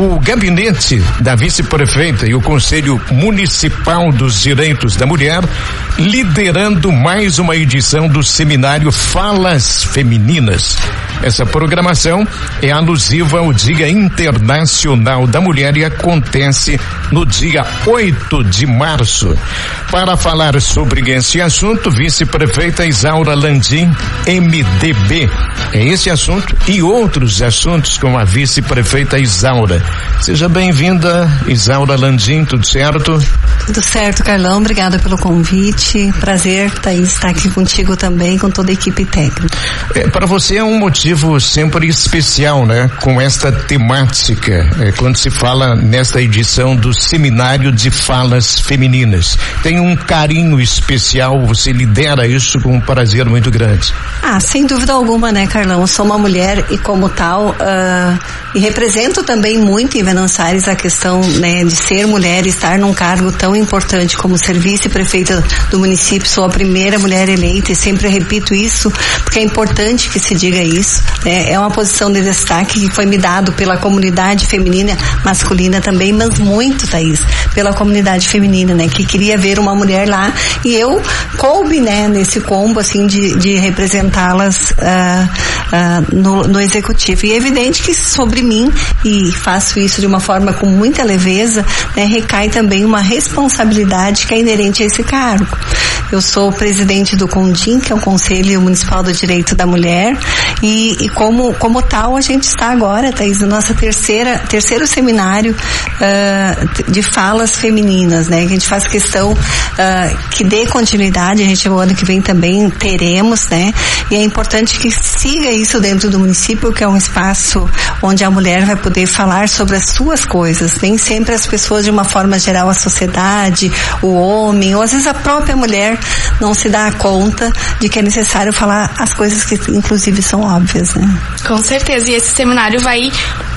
O gabinete da vice-prefeita e o Conselho Municipal dos Direitos da Mulher liderando mais uma edição do seminário Falas Femininas. Essa programação é alusiva ao Dia Internacional da Mulher e acontece no dia 8 de março. Para falar sobre esse assunto, vice-prefeita Isaura Landim, MDB. É esse assunto e outros assuntos com a vice-prefeita Isaura. Seja bem-vinda, Isaura Landim, tudo certo? Tudo certo, Carlão. Obrigada pelo convite. Prazer, Thaís, estar aqui contigo também, com toda a equipe técnica. É, Para você é um motivo sempre especial, né? Com esta temática, é, quando se fala nesta edição do Seminário de Falas Femininas. Tem um carinho especial, você lidera isso com um prazer muito grande. Ah, sem dúvida alguma, né, Carlão? Eu sou uma mulher e como tal, uh, e represento também muito em Venâncio Aires a questão, né, de ser mulher e estar num cargo tão importante como ser vice-prefeita do município. Sou a primeira mulher eleita e sempre repito isso, porque é importante que se diga isso. Né? É uma posição de destaque que foi me dado pela comunidade feminina, masculina também, mas muito, Thaís, pela comunidade feminina, né, que queria ver uma mulher lá e eu coube, né, nesse combo, assim, de, de representá-las uh, uh, no, no executivo. E é evidente que sobre mim, e faço isso de uma forma com muita leveza, né, recai também uma responsabilidade que é inerente a esse cargo. Eu sou presidente do CONDIM, que é o Conselho Municipal do Direito da Mulher, e, e como, como tal a gente está agora, Thaís, na nossa terceira, terceiro seminário uh, de falas femininas, né? Que a gente faz questão uh, que dê continuidade, a gente o ano que vem também teremos, né? E é importante que siga isso dentro do município, que é um espaço onde a mulher vai poder falar sobre as suas coisas. Nem sempre as pessoas, de uma forma geral, a sociedade, o homem, ou às vezes a própria mulher não se dá conta de que é necessário falar as coisas que inclusive são óbvias, né? Com certeza. E esse seminário vai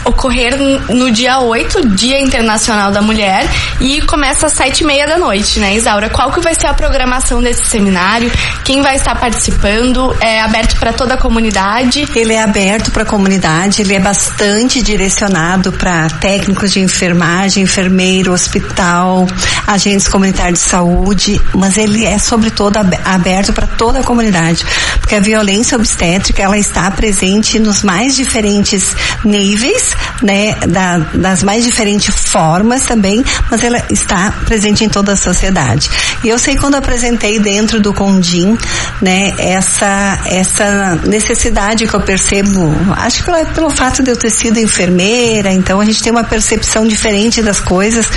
ocorrer no dia 8, Dia Internacional da Mulher, e começa às sete e meia da noite, né, Isaura? Qual que vai ser a programação desse seminário? Quem vai estar participando? É aberto para toda a comunidade? Ele é aberto para a comunidade, ele é bastante direcionado para técnicos de enfermagem, enfermeiro, hospital, agentes comunitários de saúde, mas ele é sobretudo aberto para toda a comunidade, porque a violência obstétrica ela está presente nos mais diferentes níveis, né, da, das mais diferentes formas também, mas ela está presente em toda a sociedade. E eu sei quando apresentei dentro do Condim, né, essa essa necessidade que eu percebo, acho que é pelo fato de eu ter sido enfermeira, então a gente tem uma percepção diferente das coisas.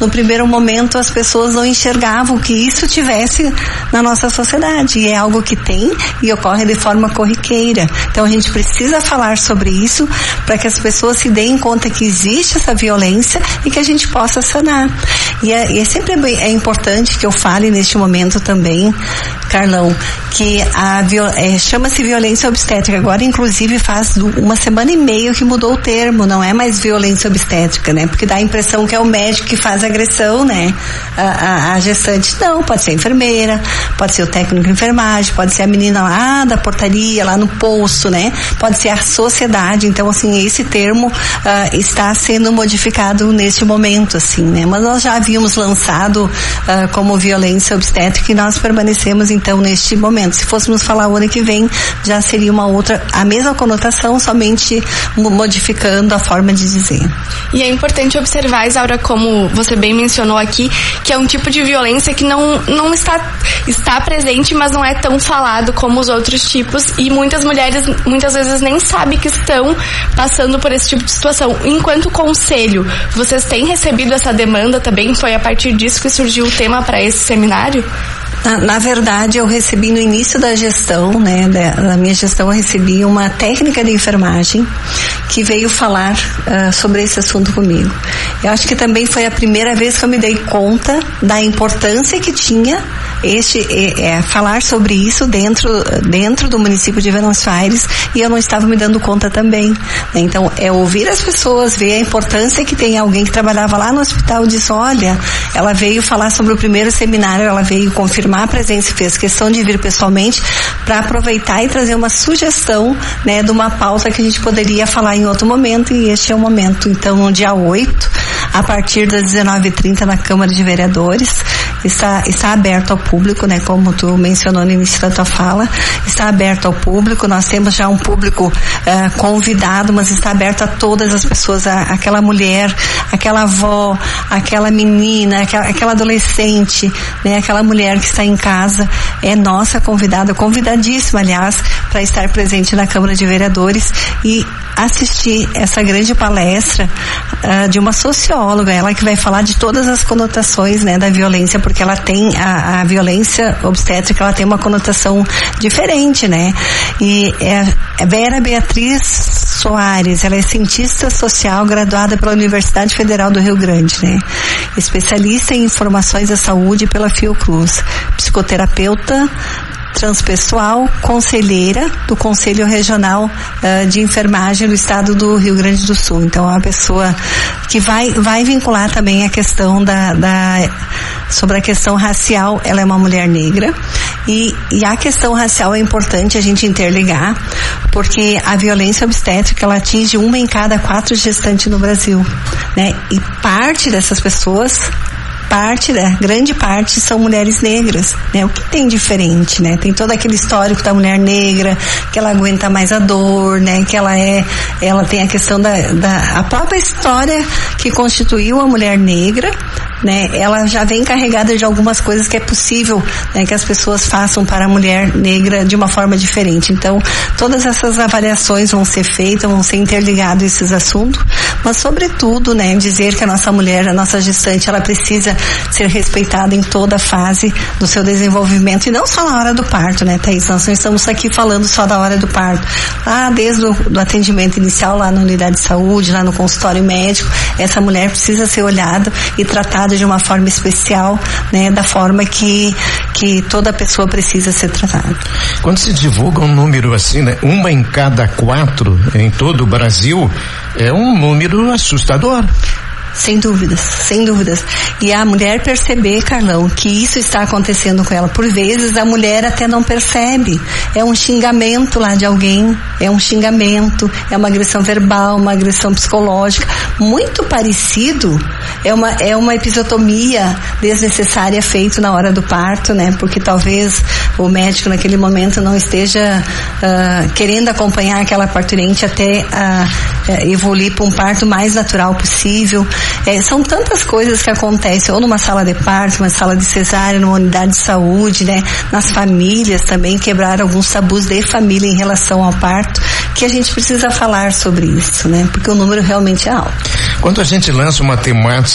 No primeiro momento as pessoas não enxergavam que isso tivesse na nossa sociedade e é algo que tem e ocorre de forma corriqueira. Então a gente precisa falar sobre isso para que as pessoas se deem conta que existe essa violência e que a gente possa sanar. E é, é sempre é importante que eu fale neste momento também, Carlão, que a é, chama-se violência obstétrica. Agora, inclusive, faz uma semana e meia que mudou o termo, não é mais violência obstétrica, né? Porque dá a impressão que é o médico que faz agressão, né? A, a, a gestante. Não, pode ser a enfermeira, pode ser o técnico de enfermagem, pode ser a menina lá da portaria, lá no posto, né? Pode ser a sociedade. Então, assim, esse termo uh, está sendo modificado neste momento, assim, né? Mas nós já havíamos lançado uh, como violência obstétrica e nós permanecemos, então, neste momento. Se fôssemos falar o ano que vem, já seria uma outra, a mesma conotação, somente modificando a forma de dizer. E é importante observar, Isaura, como você bem mencionou aqui, que é um tipo de violência que não, não está, está presente, mas não é tão falado como os outros tipos e muitas mulheres muitas vezes nem sabem que estão passando por esse tipo de situação. Enquanto conselho, vocês têm recebido essa demanda também? Foi a partir disso que surgiu o tema para esse seminário? Na, na, verdade, eu recebi no início da gestão, né, da, da, minha gestão, eu recebi uma técnica de enfermagem que veio falar uh, sobre esse assunto comigo. Eu acho que também foi a primeira vez que eu me dei conta da importância que tinha este é, é, falar sobre isso dentro dentro do município de Venâncio Aires e eu não estava me dando conta também. Né? Então é ouvir as pessoas, ver a importância que tem alguém que trabalhava lá no hospital disse, olha, ela veio falar sobre o primeiro seminário, ela veio confirmar a presença e fez questão de vir pessoalmente para aproveitar e trazer uma sugestão, né, de uma pauta que a gente poderia falar em outro momento e este é o momento. Então no dia 8, a partir das 19h30 na Câmara de Vereadores, está, está aberto ao público, né? Como tu mencionou no início da tua fala, está aberto ao público. Nós temos já um público uh, convidado, mas está aberto a todas as pessoas, a, aquela mulher, aquela avó, aquela menina, aquela, aquela adolescente, né? Aquela mulher que está em casa é nossa convidada, convidadíssima, aliás, para estar presente na Câmara de Vereadores e assistir essa grande palestra uh, de uma socióloga, ela que vai falar de todas as conotações, né, da violência, porque ela tem a, a violência obstétrica, ela tem uma conotação diferente, né? E é, é Vera Beatriz Soares, ela é cientista social graduada pela Universidade Federal do Rio Grande, né? Especialista em informações da saúde pela Fiocruz, psicoterapeuta, transpessoal, conselheira do Conselho Regional uh, de Enfermagem do Estado do Rio Grande do Sul. Então, é uma pessoa que vai, vai vincular também a questão da, da sobre a questão racial, ela é uma mulher negra e, e a questão racial é importante a gente interligar, porque a violência obstétrica ela atinge uma em cada quatro gestantes no Brasil, né? E parte dessas pessoas parte, né, grande parte são mulheres negras, né? O que tem diferente, né? Tem todo aquele histórico da mulher negra, que ela aguenta mais a dor, né? Que ela é, ela tem a questão da, da a própria história que constituiu a mulher negra, né? Ela já vem carregada de algumas coisas que é possível, né, que as pessoas façam para a mulher negra de uma forma diferente. Então, todas essas avaliações vão ser feitas, vão ser interligados esses assuntos, mas sobretudo, né, dizer que a nossa mulher, a nossa gestante, ela precisa ser respeitada em toda a fase do seu desenvolvimento e não só na hora do parto, né, Thaís? Nós não estamos aqui falando só da hora do parto. Lá desde o do atendimento inicial, lá na unidade de saúde, lá no consultório médico, essa mulher precisa ser olhada e tratada de uma forma especial, né, da forma que, que toda pessoa precisa ser tratada. Quando se divulga um número assim, né, uma em cada quatro em todo o Brasil, é um número assustador. Sem dúvidas, sem dúvidas. E a mulher perceber, Carlão, que isso está acontecendo com ela. Por vezes a mulher até não percebe. É um xingamento lá de alguém, é um xingamento, é uma agressão verbal, uma agressão psicológica. Muito parecido, é uma, é uma episiotomia desnecessária feita na hora do parto, né? Porque talvez o médico naquele momento não esteja uh, querendo acompanhar aquela parturiente até uh, evoluir para um parto mais natural possível. É, são tantas coisas que acontecem, ou numa sala de parto, uma sala de cesárea, numa unidade de saúde, né? Nas famílias também, quebrar alguns tabus de família em relação ao parto, que a gente precisa falar sobre isso, né? Porque o número realmente é alto. Quando a gente lança uma temática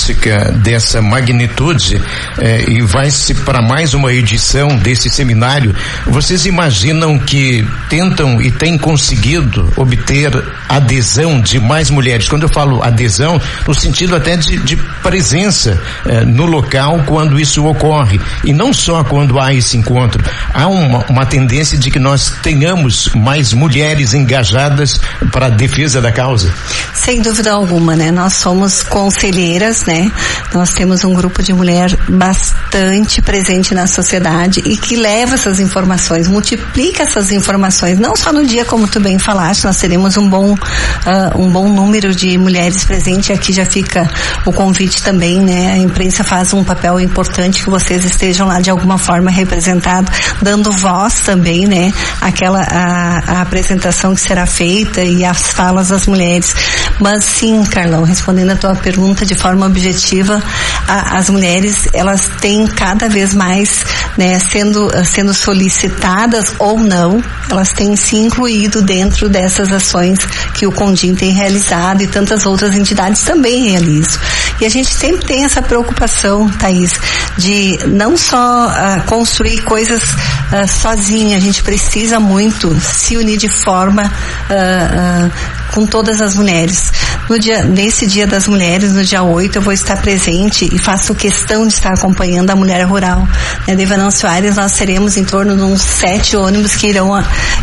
dessa magnitude eh, e vai-se para mais uma edição desse seminário, vocês imaginam que tentam e têm conseguido obter adesão de mais mulheres? Quando eu falo adesão, no sentido até de, de presença eh, no local quando isso ocorre. E não só quando há esse encontro. Há uma, uma tendência de que nós tenhamos mais mulheres engajadas para a defesa da causa. Sem dúvida alguma, né? Nós somos conselheiras, né? Nós temos um grupo de mulher bastante presente na sociedade e que leva essas informações, multiplica essas informações, não só no dia como tu bem falaste, nós teremos um bom, uh, um bom número de mulheres presentes, aqui já fica o convite também, né? A imprensa faz um papel importante que vocês estejam lá de alguma forma representados, dando voz também, né? Aquela, a, a apresentação que será feita e as falas das mulheres. Mas sim, Carlão, respondendo a tua pergunta de forma objetiva, a, as mulheres, elas têm cada vez mais, né, sendo, sendo solicitadas ou não, elas têm se incluído dentro dessas ações que o Condim tem realizado e tantas outras entidades também realizam. E a gente sempre tem essa preocupação, Thaís, de não só uh, construir coisas uh, sozinha, a gente precisa muito se unir de forma uh, com todas as mulheres. No dia, nesse Dia das Mulheres, no dia 8, eu vou estar presente e faço questão de estar acompanhando a mulher rural. Né, de Venâncio Aires, nós teremos em torno de uns sete ônibus que irão,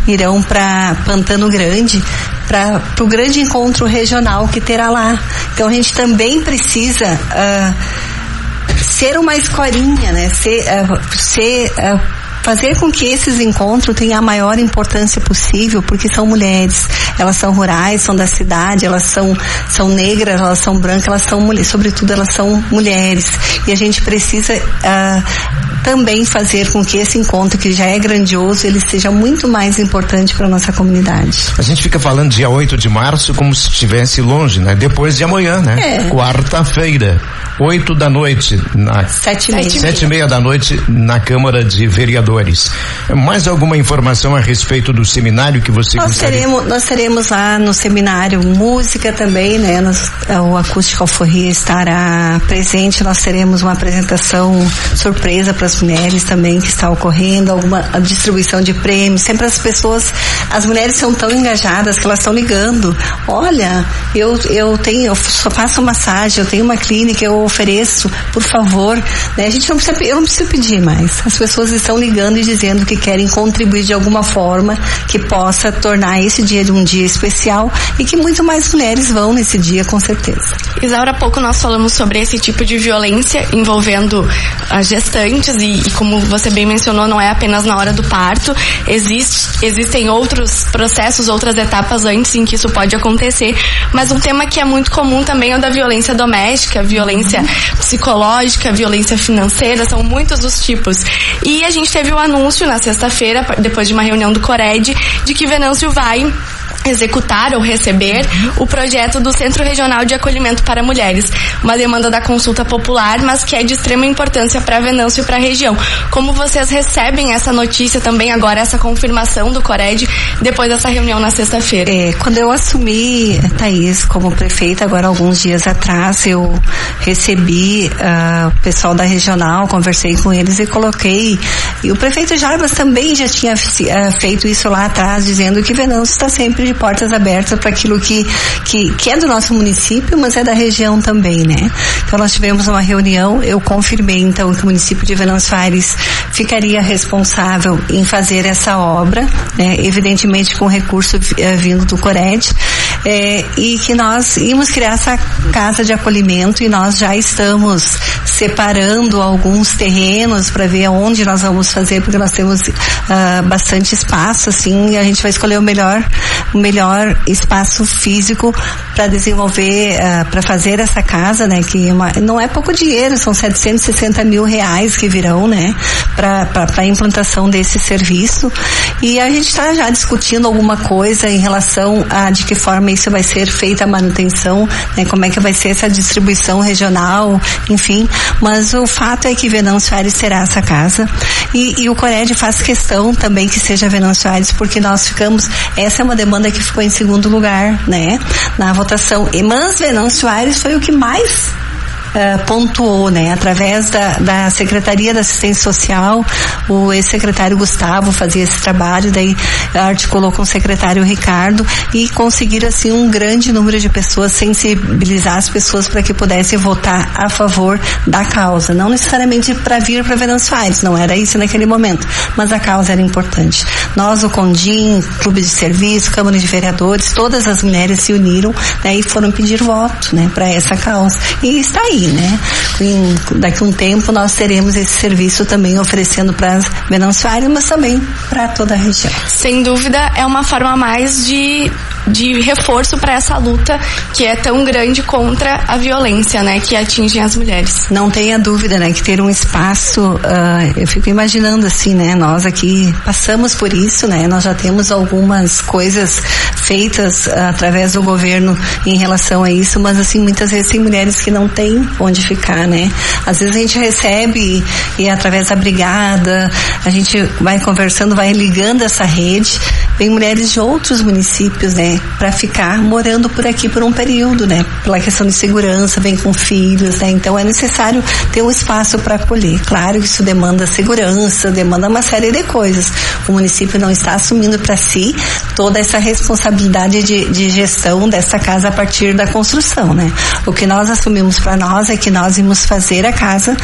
irão para Pantano Grande, para o grande encontro regional que terá lá. Então a gente também precisa uh, ser uma escolinha, né? Ser, uh, ser uh, fazer com que esses encontros tenham a maior importância possível, porque são mulheres, elas são rurais, são da cidade, elas são, são negras, elas são brancas, elas são mulheres, sobretudo elas são mulheres. E a gente precisa uh, também fazer com que esse encontro, que já é grandioso, ele seja muito mais importante para nossa comunidade. A gente fica falando dia 8 de março como se estivesse longe, né? Depois de amanhã, né? É. Quarta-feira, 8 da noite, na sete e meia. Sete e meia da noite na Câmara de Vereadores. Mais alguma informação a respeito do seminário que você nós gostaria? Teremos, nós teremos lá no seminário música também, né? Nós, o Acústica Alforria estará presente, nós teremos uma apresentação surpresa para as mulheres também que está ocorrendo, alguma distribuição de prêmios, sempre as pessoas, as mulheres são tão engajadas que elas estão ligando, olha, eu, eu tenho, eu faço massagem, eu tenho uma clínica, eu ofereço, por favor, né? A gente não precisa, eu não preciso pedir mais, as pessoas estão ligando e dizendo que querem contribuir de alguma forma que possa tornar esse dia um dia especial e que muito mais mulheres vão nesse dia, com certeza. Isaura, há pouco nós falamos sobre esse tipo de violência envolvendo as gestantes e, e, como você bem mencionou, não é apenas na hora do parto. Existe, existem outros processos, outras etapas antes em que isso pode acontecer. Mas um tema que é muito comum também é o da violência doméstica, violência psicológica, violência financeira, são muitos os tipos. E a gente teve o anúncio na sexta-feira, depois de uma reunião do Cored, de que Venâncio vai executar ou receber o projeto do Centro Regional de Acolhimento para Mulheres, uma demanda da consulta popular, mas que é de extrema importância para Venâncio e para a região. Como vocês recebem essa notícia também agora, essa confirmação do Cored, depois dessa reunião na sexta-feira? É, quando eu assumi, Thaís, como prefeita, agora alguns dias atrás, eu recebi uh, o pessoal da regional, conversei com eles e coloquei, e o prefeito Jarbas também já tinha uh, feito isso lá atrás, dizendo que Venâncio está sempre de portas abertas para aquilo que, que, que é do nosso município, mas é da região também, né? Então nós tivemos uma reunião, eu confirmei então que o município de Venâncio Aires ficaria responsável em fazer essa obra, né? Evidentemente com recurso eh, vindo do Cored, eh, e que nós íamos criar essa casa de acolhimento e nós já estamos separando alguns terrenos para ver onde nós vamos fazer, porque nós temos uh, bastante espaço, assim, e a gente vai escolher o melhor, o melhor espaço físico para desenvolver, uh, para fazer essa casa, né? Que é uma, não é pouco dinheiro, são 760 mil reais que virão, né? Para a implantação desse serviço. E a gente está já discutindo alguma coisa em relação a de que forma isso vai ser feita a manutenção, né? Como é que vai ser essa distribuição regional, enfim. Mas o fato é que Venâncio Aires terá essa casa. E, e o Cored faz questão também que seja Venâncio Aires, porque nós ficamos, essa é uma demanda que ficou em segundo lugar, né? Na votação. E Mans Venâncio Aires foi o que mais uh, pontuou, né? Através da, da Secretaria da Assistência Social, o ex-secretário Gustavo fazia esse trabalho, daí articulou com o secretário Ricardo e conseguiram assim um grande número de pessoas, sensibilizar as pessoas para que pudessem votar a favor da causa. Não necessariamente para vir para Venâncio Aires, não era isso naquele momento, mas a causa era importante. Nós, o Condim, Clube de Serviço, Câmara de Vereadores, todas as mulheres se uniram né, e foram pedir voto né, para essa causa. E está aí, né? Em, daqui a um tempo nós teremos esse serviço também oferecendo para as Venançoárias, mas também para toda a região. Sem dúvida, é uma forma mais de de reforço para essa luta que é tão grande contra a violência, né, que atinge as mulheres. Não tenha dúvida, né, que ter um espaço, uh, eu fico imaginando assim, né, nós aqui passamos por isso, né, nós já temos algumas coisas feitas uh, através do governo em relação a isso, mas assim, muitas vezes tem mulheres que não têm onde ficar, né. Às vezes a gente recebe e, e através da brigada, a gente vai conversando, vai ligando essa rede vem mulheres de outros municípios, né, para ficar morando por aqui por um período, né, pela questão de segurança, vem com filhos, né, então é necessário ter um espaço para acolher. Claro que isso demanda segurança, demanda uma série de coisas. O município não está assumindo para si toda essa responsabilidade de, de gestão dessa casa a partir da construção, né. O que nós assumimos para nós é que nós íamos fazer a casa,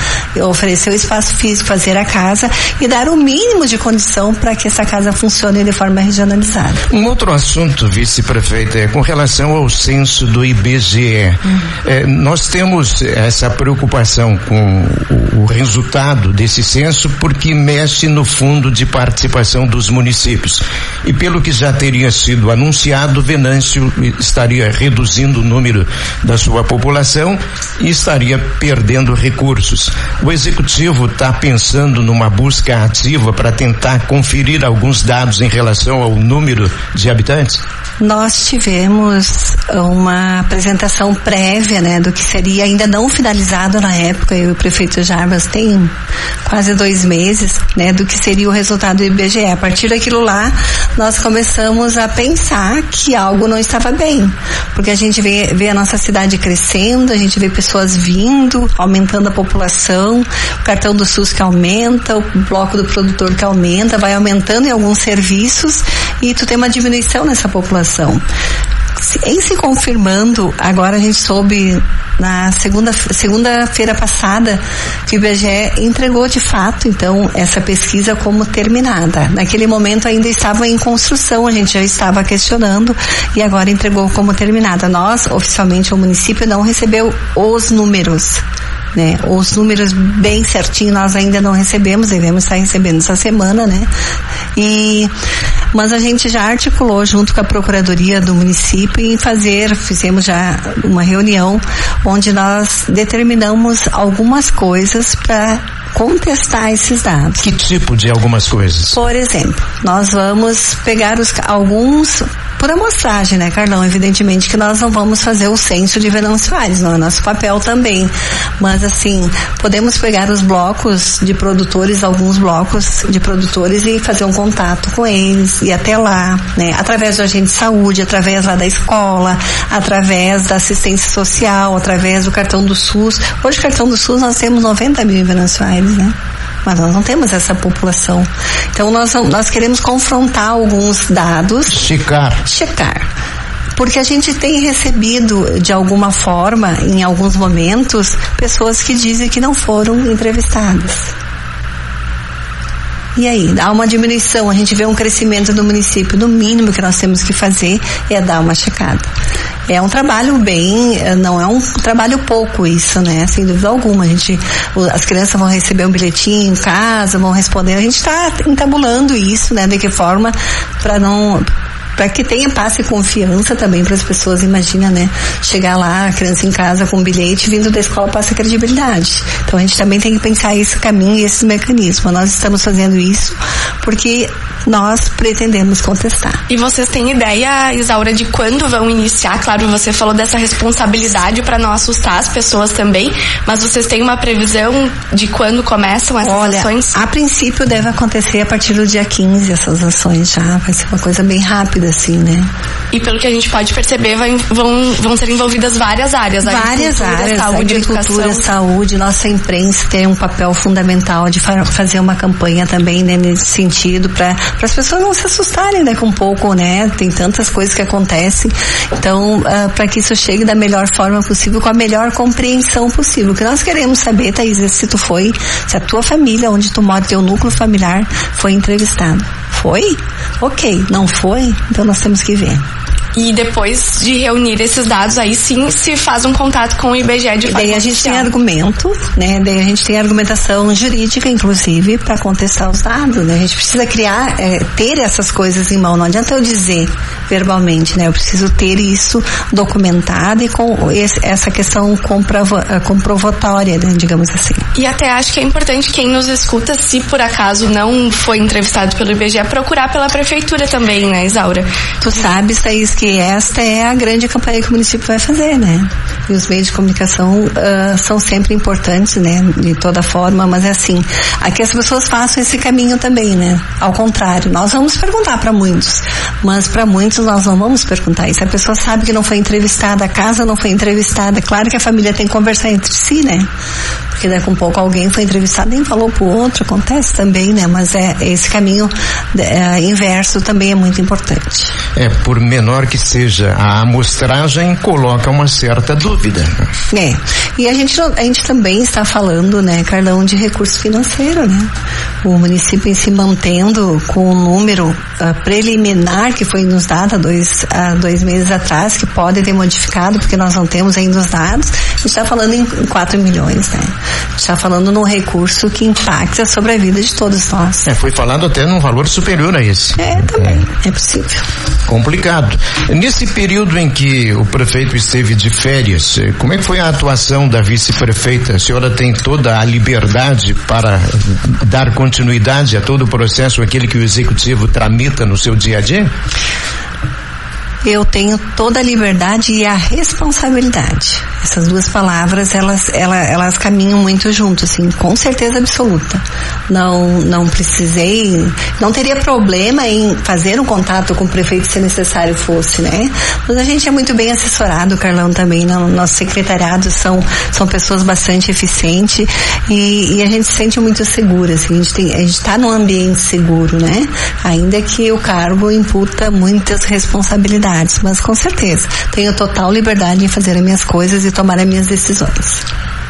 oferecer o espaço físico, fazer a casa e dar o mínimo de condição para que essa casa funcione de forma regionalizada. Um outro assunto, vice-prefeita, é com relação ao censo do IBGE. Uhum. É, nós temos essa preocupação com o, o resultado desse censo porque mexe no fundo de participação dos municípios. E pelo que já teria sido anunciado, Venâncio estaria reduzindo o número da sua população e estaria perdendo recursos. O executivo está pensando numa busca ativa para tentar conferir alguns dados em relação ao número de habitantes? Nós tivemos uma apresentação prévia, né, do que seria ainda não finalizado na época, e o prefeito Jarbas tem quase dois meses, né, do que seria o resultado do IBGE. A partir daquilo lá, nós começamos a pensar que algo não estava bem, porque a gente vê, vê a nossa cidade crescendo, a gente vê pessoas vindo, aumentando a população, o cartão do SUS que aumenta, o bloco do produtor que aumenta, vai aumentando em alguns serviços e tu tem uma diminuição nessa população. Em se confirmando, agora a gente soube na segunda segunda-feira passada que o IBGE entregou de fato então essa pesquisa como terminada. Naquele momento ainda estava em construção, a gente já estava questionando e agora entregou como terminada. Nós, oficialmente, o município não recebeu os números né? Os números bem certinho nós ainda não recebemos, devemos estar recebendo essa semana, né? E mas a gente já articulou junto com a procuradoria do município em fazer, fizemos já uma reunião onde nós determinamos algumas coisas para contestar esses dados. Que tipo de algumas coisas? Por exemplo, nós vamos pegar os, alguns por amostragem, né, Carlão? Evidentemente que nós não vamos fazer o censo de Venâncio Aires, não é nosso papel também. Mas assim, podemos pegar os blocos de produtores, alguns blocos de produtores e fazer um contato com eles, e até lá, né? Através do agente de saúde, através lá da escola, através da assistência social, através do cartão do SUS. Hoje cartão do SUS nós temos 90 mil em Venâncio Aires, né? Mas nós não temos essa população. Então nós, nós queremos confrontar alguns dados. Checar. Checar porque a gente tem recebido de alguma forma, em alguns momentos, pessoas que dizem que não foram entrevistadas. E aí, dá uma diminuição, a gente vê um crescimento do município, no mínimo que nós temos que fazer é dar uma checada. É um trabalho bem, eh, não é um trabalho pouco isso, né? Sem dúvida alguma. A gente, as crianças vão receber um bilhetinho em casa, vão responder. A gente está entabulando isso, né? De que forma para não para que tenha passe e confiança também para as pessoas, imagina, né? Chegar lá, a criança em casa com um bilhete, vindo da escola passa credibilidade. Então a gente também tem que pensar esse caminho e esse mecanismo. Nós estamos fazendo isso porque nós pretendemos contestar. E vocês têm ideia, Isaura, de quando vão iniciar? Claro, você falou dessa responsabilidade para não assustar as pessoas também, mas vocês têm uma previsão de quando começam essas Olha, ações? A princípio deve acontecer a partir do dia 15 essas ações já. Vai ser uma coisa bem rápida, assim, né? E pelo que a gente pode perceber, vai, vão, vão ser envolvidas várias áreas. Várias áreas. Saúde, agricultura, educação. saúde. Nossa imprensa tem um papel fundamental de fa fazer uma campanha também né, nesse sentido para as pessoas não se assustarem né, com um pouco, né? Tem tantas coisas que acontecem. Então, uh, ah, para que isso chegue da melhor forma possível, com a melhor compreensão possível. O que nós queremos saber, Thaís, é se tu foi, se a tua família, onde tu mora, teu núcleo familiar, foi entrevistado. Foi? Ok. Não foi? Então nós temos que ver. E depois de reunir esses dados, aí sim se faz um contato com o IBGE de forma Daí a gente oficial. tem argumento, né? Daí a gente tem argumentação jurídica, inclusive, para contestar os dados, né? A gente precisa criar, é, ter essas coisas em mão. Não adianta eu dizer verbalmente, né? Eu preciso ter isso documentado e com esse, essa questão comprova, é, comprovatória, né? digamos assim. E até acho que é importante quem nos escuta, se por acaso não foi entrevistado pelo IBGE, procurar pela prefeitura também, né, Isaura? Tu sabes, Thaís, que esta é a grande campanha que o município vai fazer, né? E os meios de comunicação uh, são sempre importantes, né? De toda forma, mas é assim, aqui as pessoas façam esse caminho também, né? Ao contrário, nós vamos perguntar para muitos, mas para muitos nós não vamos perguntar isso. A pessoa sabe que não foi entrevistada, a casa não foi entrevistada. Claro que a família tem que conversar entre si, né? Porque daqui a um pouco alguém foi entrevistado e falou pro outro, acontece também, né? Mas é esse caminho é, inverso também é muito importante. É, por menor que seja a amostragem, coloca uma certa dúvida. É. E a gente, a gente também está falando, né, Carlão, de recurso financeiro, né? O município em se mantendo com o número uh, preliminar que foi nos dado há dois, há dois meses atrás, que pode ter modificado, porque nós não temos ainda os dados, a gente está falando em 4 milhões, né? Está falando num recurso que impacta sobre a vida de todos nós. É, foi falado até num valor superior a esse. É, também, é, é possível. Complicado. Nesse período em que o prefeito esteve de férias, eh, como é que foi a atuação da vice-prefeita? A senhora tem toda a liberdade para dar continuidade a todo o processo, aquele que o executivo tramita no seu dia a dia? Eu tenho toda a liberdade e a responsabilidade. Essas duas palavras, elas, elas, elas caminham muito junto, assim, com certeza absoluta. Não, não precisei, não teria problema em fazer um contato com o prefeito se necessário fosse, né? Mas a gente é muito bem assessorado, Carlão também, no nosso secretariado são, são pessoas bastante eficientes e, e a gente se sente muito segura, assim, a gente tem, a gente está num ambiente seguro, né? Ainda que o cargo imputa muitas responsabilidades mas com certeza tenho total liberdade em fazer as minhas coisas e tomar as minhas decisões.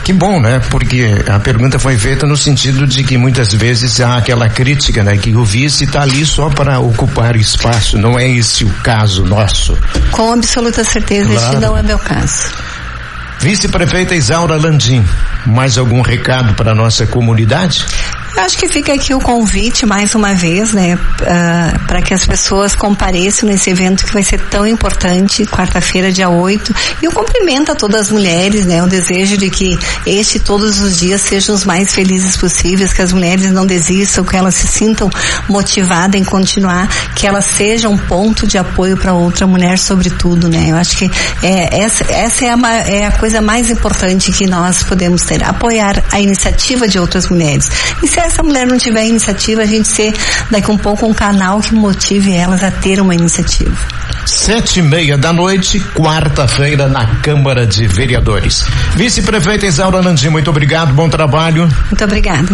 Que bom, né? Porque a pergunta foi feita no sentido de que muitas vezes há aquela crítica, né? Que o vice está ali só para ocupar espaço, não é esse o caso nosso. Com absoluta certeza, claro. este não é meu caso. Vice-prefeita Isaura Landim, mais algum recado para a nossa comunidade? Acho que fica aqui o convite mais uma vez, né, uh, para que as pessoas compareçam nesse evento que vai ser tão importante, quarta-feira, dia 8. E eu cumprimento a todas as mulheres, né, o desejo de que este todos os dias sejam os mais felizes possíveis, que as mulheres não desistam, que elas se sintam motivadas em continuar, que elas sejam um ponto de apoio para outra mulher, sobretudo, né. Eu acho que é, essa, essa é, a, é a coisa mais importante que nós podemos ter, apoiar a iniciativa de outras mulheres. E se essa mulher não tiver iniciativa, a gente ser daqui um pouco um canal que motive elas a ter uma iniciativa. Sete e meia da noite, quarta-feira, na Câmara de Vereadores. Vice-prefeita Isaura Landim, muito obrigado, bom trabalho. Muito obrigada.